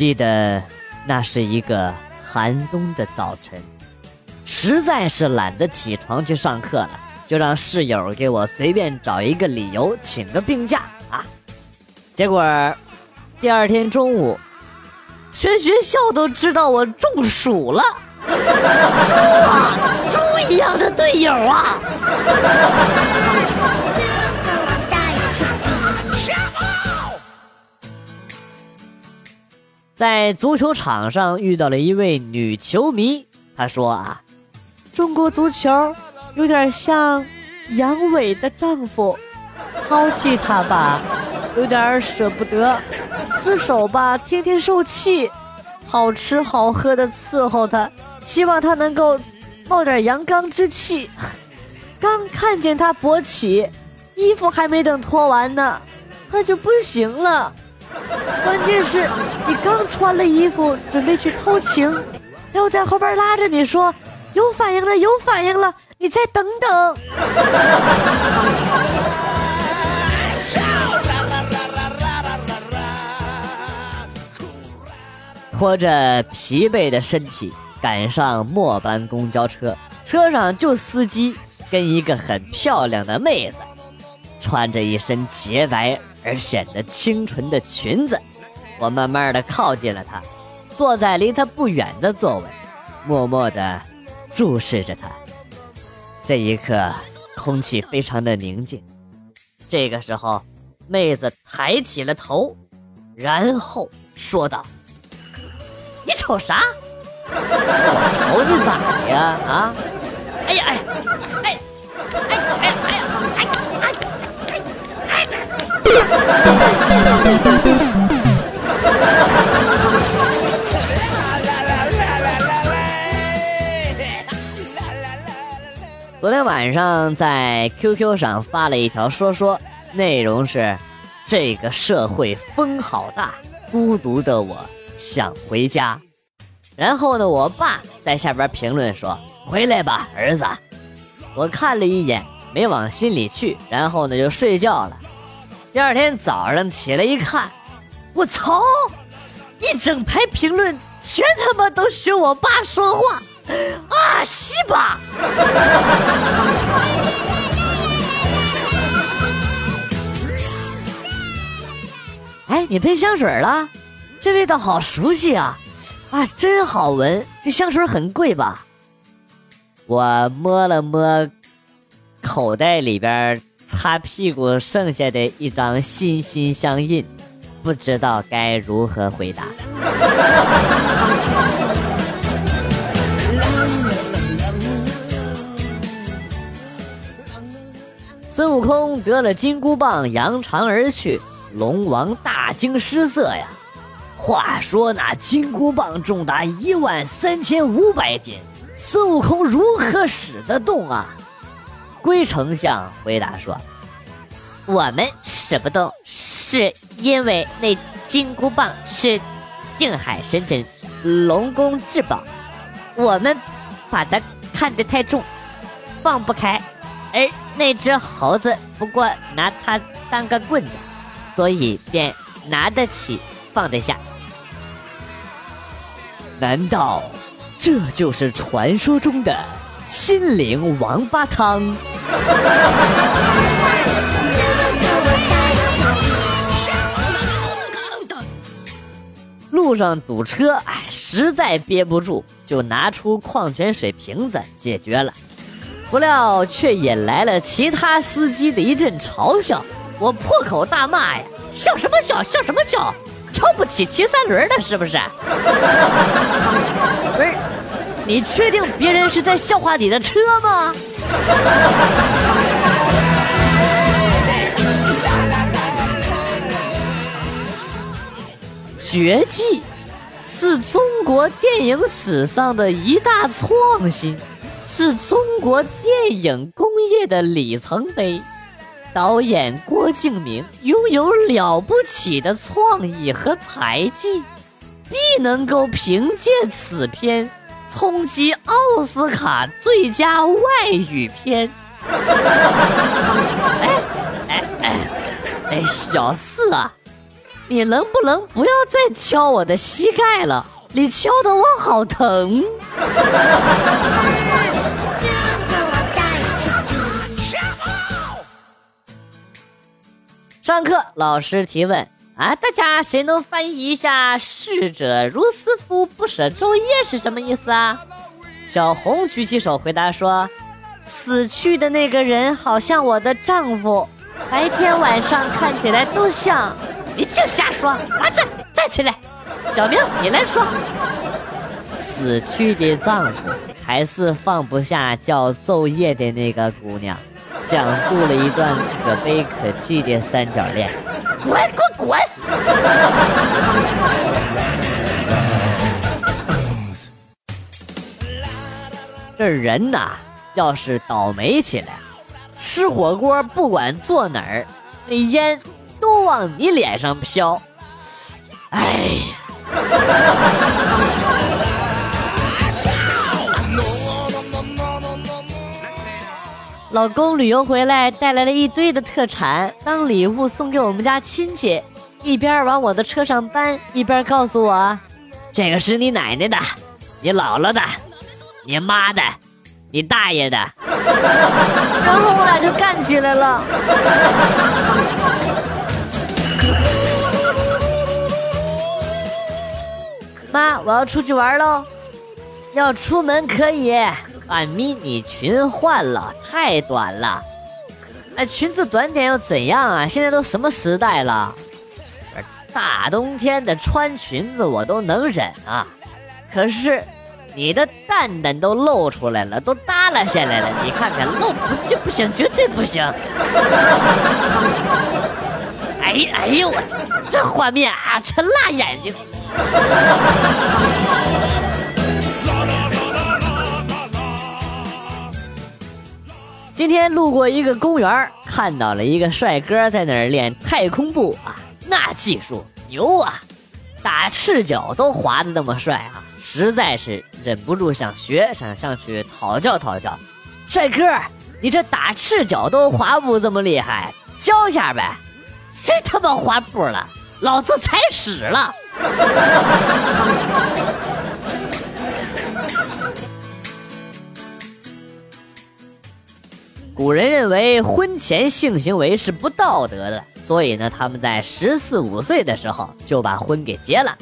记得那是一个寒冬的早晨，实在是懒得起床去上课了，就让室友给我随便找一个理由请个病假啊。结果第二天中午，全学校都知道我中暑了。猪啊，猪一样的队友啊！在足球场上遇到了一位女球迷，她说啊，中国足球有点像阳痿的丈夫，抛弃他吧，有点舍不得；厮守吧，天天受气，好吃好喝的伺候他，希望他能够冒点阳刚之气。刚看见他勃起，衣服还没等脱完呢，他就不行了。关键是，你刚穿了衣服准备去偷情，然后在后边拉着你说：“有反应了，有反应了，你再等等。”拖着疲惫的身体赶上末班公交车，车上就司机跟一个很漂亮的妹子，穿着一身洁白。而显得清纯的裙子，我慢慢的靠近了她，坐在离她不远的座位，默默的注视着她。这一刻，空气非常的宁静。这个时候，妹子抬起了头，然后说道：“你瞅啥？我瞅你咋的呀？啊？哎呀哎，哎，昨天晚上在 QQ 上发了一条说说，内容是：这个社会风好大，孤独的我想回家。然后呢，我爸在下边评论说：“回来吧，儿子。”我看了一眼，没往心里去，然后呢就睡觉了。第二天早上起来一看，我操！一整排评论全他妈都学我爸说话，啊西吧！哎，你喷香水了？这味道好熟悉啊！啊，真好闻！这香水很贵吧？我摸了摸口袋里边。擦屁股剩下的一张心心相印，不知道该如何回答。孙悟空得了金箍棒，扬长而去，龙王大惊失色呀。话说那金箍棒重达一万三千五百斤，孙悟空如何使得动啊？龟丞相回答说：“我们使不动，是因为那金箍棒是定海神针，龙宫至宝，我们把它看得太重，放不开。而那只猴子不过拿它当个棍子，所以便拿得起，放得下。难道这就是传说中的心灵王八汤？”路上堵车，哎，实在憋不住，就拿出矿泉水瓶子解决了。不料却引来了其他司机的一阵嘲笑。我破口大骂呀：“笑什么笑？笑什么笑？瞧不起骑三轮的，是不是？”不是，你确定别人是在笑话你的车吗？绝技是中国电影史上的一大创新，是中国电影工业的里程碑。导演郭敬明拥有了不起的创意和才技，必能够凭借此片冲击奥斯卡最佳外语片。哎哎哎哎，小四啊！你能不能不要再敲我的膝盖了？你敲的我好疼。上课，老师提问啊，大家谁能翻译一下“逝者如斯夫，不舍昼夜”是什么意思啊？小红举起手回答说：“死去的那个人好像我的丈夫，白天晚上看起来都像。”你净瞎说！啊，站，站起来。小明，你来说。死去的丈夫还是放不下叫昼夜的那个姑娘，讲述了一段可悲可泣的三角恋。滚，滚！这人呐，要是倒霉起来，吃火锅不管坐哪儿，那烟。都往你脸上飘，哎呀！老公旅游回来带来了一堆的特产当礼物送给我们家亲戚，一边往我的车上搬，一边告诉我：“这个是你奶奶的，你姥姥的，你妈的，你大爷的。”然后我俩就干起来了。妈，我要出去玩喽！要出门可以，把迷你裙换了，太短了。哎，裙子短点又怎样啊？现在都什么时代了？大冬天的穿裙子我都能忍啊，可是你的蛋蛋都露出来了，都耷拉下来了，你看看露不就不行，绝对不行！哎哎呦我这这画面啊，真辣眼睛！今天路过一个公园，看到了一个帅哥在那儿练太空步啊，那技术牛啊，打赤脚都滑的那么帅啊，实在是忍不住想学，想上去讨教讨教。帅哥，你这打赤脚都滑步这么厉害，教一下呗？谁他妈滑步了？老子踩屎了！古人认为婚前性行为是不道德的，所以呢，他们在十四五岁的时候就把婚给结了。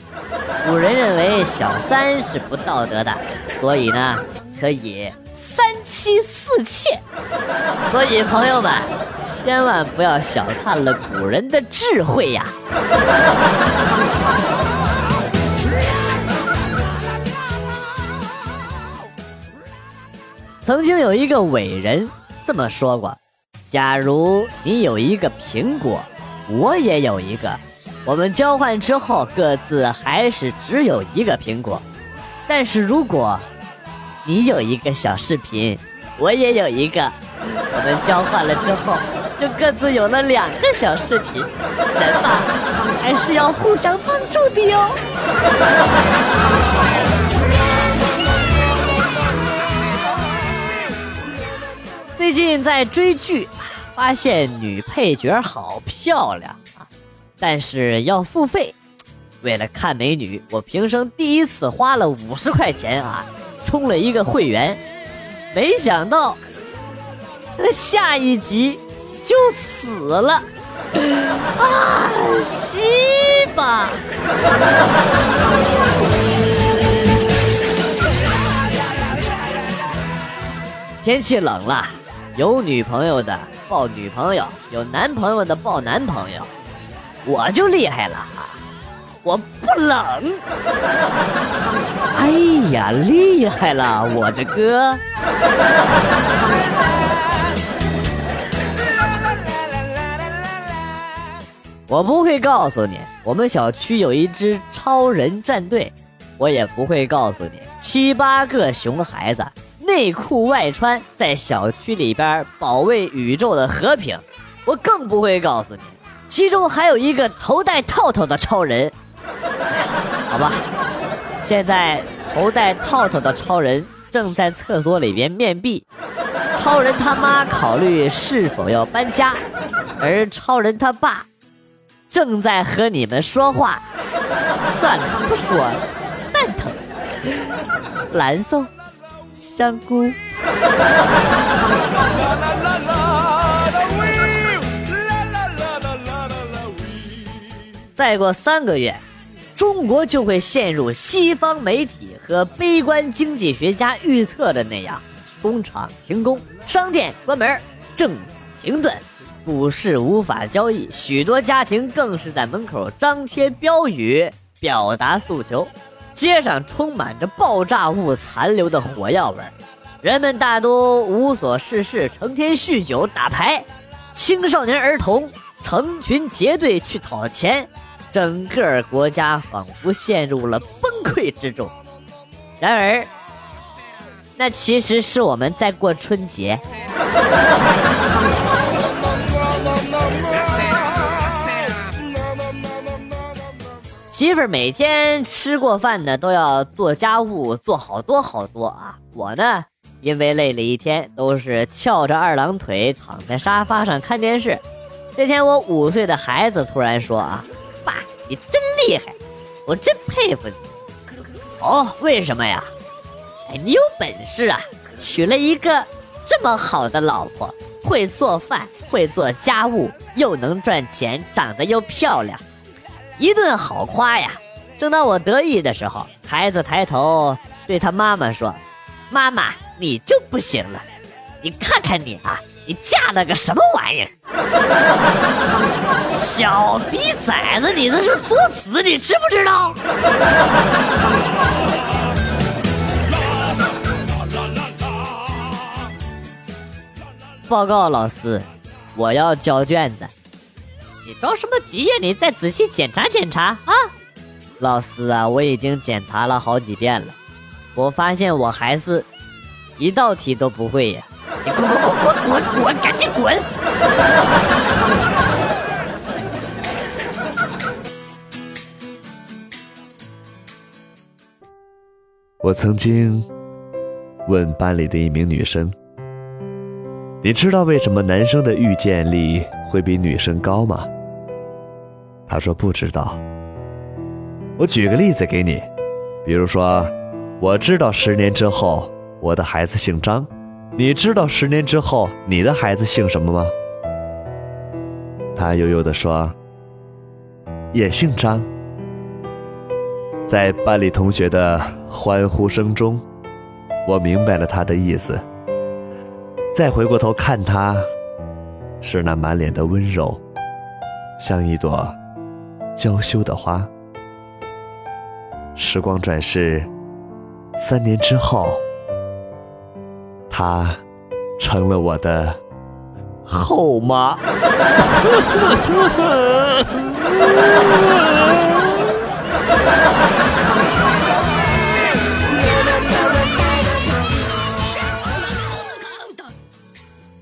古人认为小三是不道德的，所以呢，可以三妻四妾。所以朋友们，千万不要小看了古人的智慧呀！曾经有一个伟人这么说过：“假如你有一个苹果，我也有一个，我们交换之后各自还是只有一个苹果。但是如果你有一个小视频，我也有一个，我们交换了之后就各自有了两个小视频。人嘛，还是要互相帮助的哟。”最近在追剧，发现女配角好漂亮啊，但是要付费。为了看美女，我平生第一次花了五十块钱啊，充了一个会员。没想到，下一集就死了 啊！西吧。天气冷了。有女朋友的抱女朋友，有男朋友的抱男朋友，我就厉害了啊！我不冷。哎呀，厉害了，我的哥！我不会告诉你，我们小区有一支超人战队，我也不会告诉你，七八个熊孩子。内裤外穿，在小区里边保卫宇宙的和平。我更不会告诉你，其中还有一个头戴套套的超人。好吧，现在头戴套套的超人正在厕所里边面壁。超人他妈考虑是否要搬家，而超人他爸正在和你们说话。算了，不说了，蛋疼。蓝送，香菇。再过三个月，中国就会陷入西方媒体和悲观经济学家预测的那样：工厂停工，商店关门，政停顿，股市无法交易，许多家庭更是在门口张贴标语表达诉求。街上充满着爆炸物残留的火药味，人们大多无所事事，成天酗酒打牌，青少年儿童成群结队去讨钱。整个国家仿佛陷入了崩溃之中。然而，那其实是我们在过春节。媳妇儿每天吃过饭呢，都要做家务，做好多好多啊。我呢，因为累了一天，都是翘着二郎腿躺在沙发上看电视。这天，我五岁的孩子突然说：“啊。”爸你真厉害，我真佩服你。哦，为什么呀？哎，你有本事啊，娶了一个这么好的老婆，会做饭，会做家务，又能赚钱，长得又漂亮，一顿好夸呀。正当我得意的时候，孩子抬头对他妈妈说：“妈妈，你就不行了，你看看你啊。”你嫁了个什么玩意儿？小逼崽子，你这是作死，你知不知道？报告老师，我要交卷子。你着什么急呀？你再仔细检查检查啊！老师啊，我已经检查了好几遍了，我发现我还是一道题都不会呀。你滚滚滚滚滚滚，赶紧滚！我曾经问班里的一名女生：“你知道为什么男生的预见力会比女生高吗？”他说不知道。我举个例子给你，比如说，我知道十年之后我的孩子姓张。你知道十年之后你的孩子姓什么吗？他悠悠地说：“也姓张。”在班里同学的欢呼声中，我明白了他的意思。再回过头看他，是那满脸的温柔，像一朵娇羞的花。时光转世，三年之后。她成了我的后妈。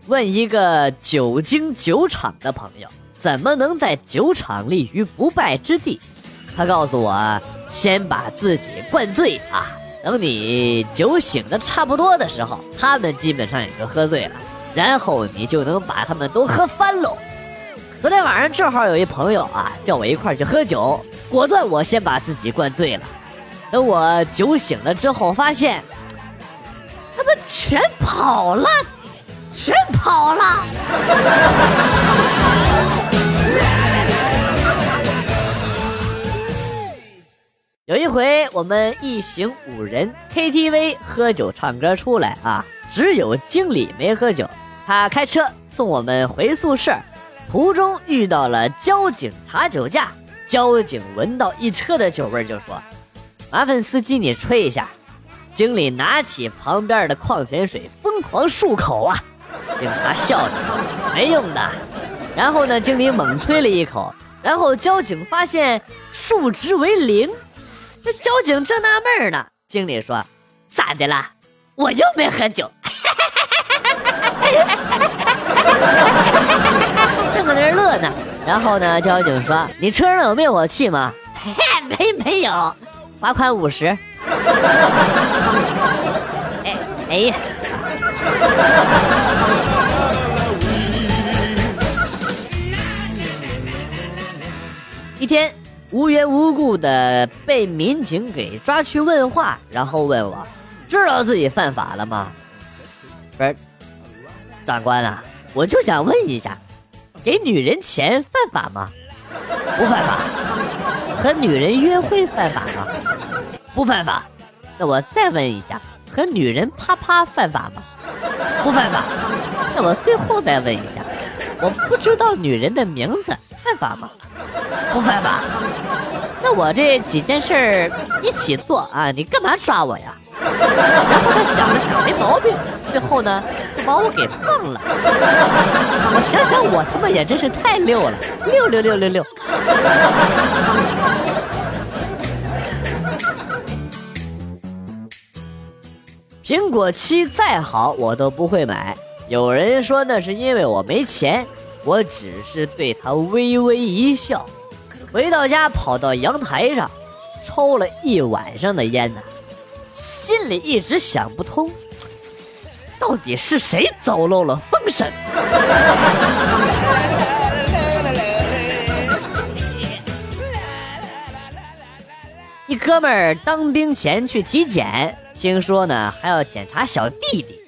问一个久经酒场的朋友，怎么能在酒场立于不败之地？他告诉我，先把自己灌醉啊。等你酒醒的差不多的时候，他们基本上也就喝醉了，然后你就能把他们都喝翻喽。昨天晚上正好有一朋友啊叫我一块去喝酒，果断我先把自己灌醉了。等我酒醒了之后，发现他们全跑了，全跑了。有一回，我们一行五人 KTV 喝酒唱歌出来啊，只有经理没喝酒。他开车送我们回宿舍，途中遇到了交警查酒驾。交警闻到一车的酒味就说：“麻烦司机你吹一下。”经理拿起旁边的矿泉水疯狂漱口啊。警察笑着说：“没用的。”然后呢，经理猛吹了一口，然后交警发现数值为零。这交警正纳闷呢，经理说：“咋的啦？我又没喝酒。”正搁那乐呢。然后呢，交警说：“你车上有灭火器吗？”“ 没没有。”罚款五十。哎哎呀！一天无缘无故的被民警给抓去问话，然后问我知道自己犯法了吗？不是，长官啊，我就想问一下，给女人钱犯法吗？不犯法。和女人约会犯法吗？不犯法。那我再问一下，和女人啪啪犯法吗？不犯法。那我最后再问一下，我不知道女人的名字犯法吗？不犯法。那我这几件事儿一起做啊，你干嘛抓我呀？然后他想了想，没毛病，最后呢就把我给放了。我想想，我他妈也真是太溜了，六六六六六。苹果七再好，我都不会买。有人说那是因为我没钱，我只是对他微微一笑。回到家，跑到阳台上，抽了一晚上的烟呢，心里一直想不通，到底是谁走漏了风声？一哥们儿当兵前去体检。听说呢，还要检查小弟弟。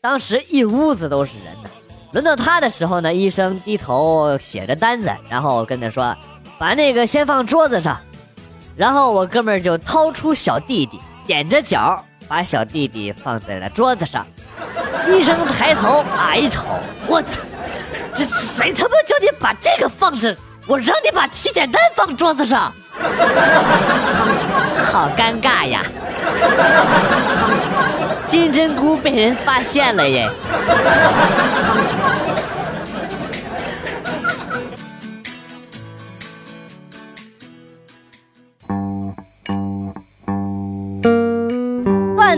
当时一屋子都是人呢。轮到他的时候呢，医生低头写着单子，然后跟他说：“把那个先放桌子上。”然后我哥们儿就掏出小弟弟，踮着脚把小弟弟放在了桌子上。医生抬头啊一瞅，我操，这谁他妈叫你把这个放这？我让你把体检单放桌子上，好尴尬呀！金针菇被人发现了耶！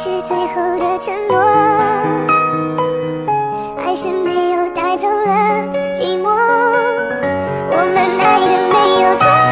是最后的承诺。还是没有带走了寂寞我们爱的没有错。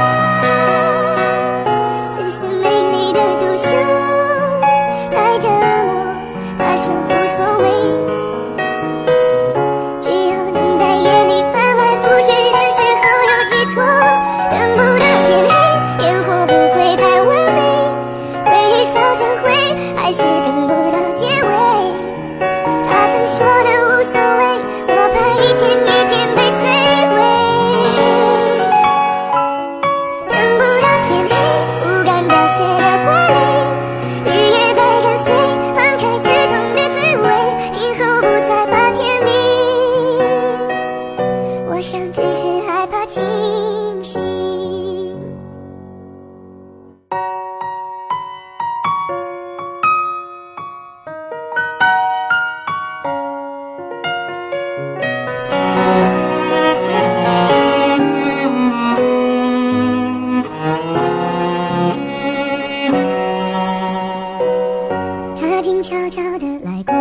悄悄的来过。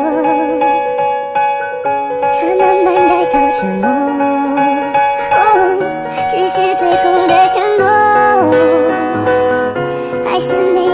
他慢慢带走沉默。哦只是最后的承诺还是没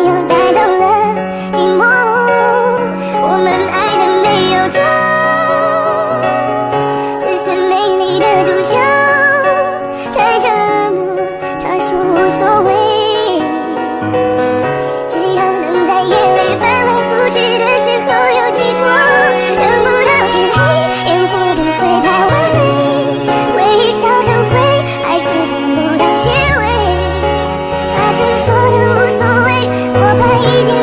我怕一点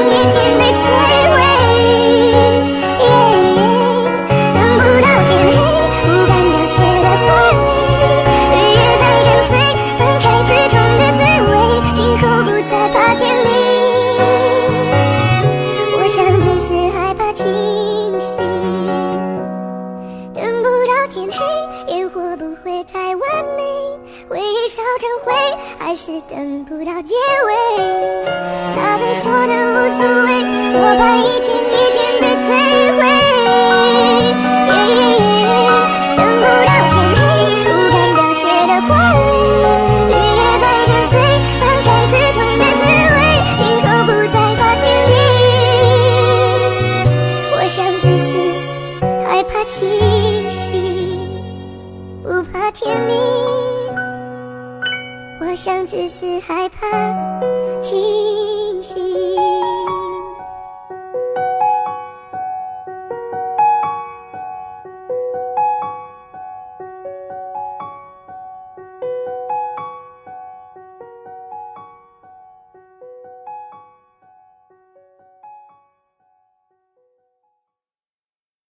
想只是害怕清。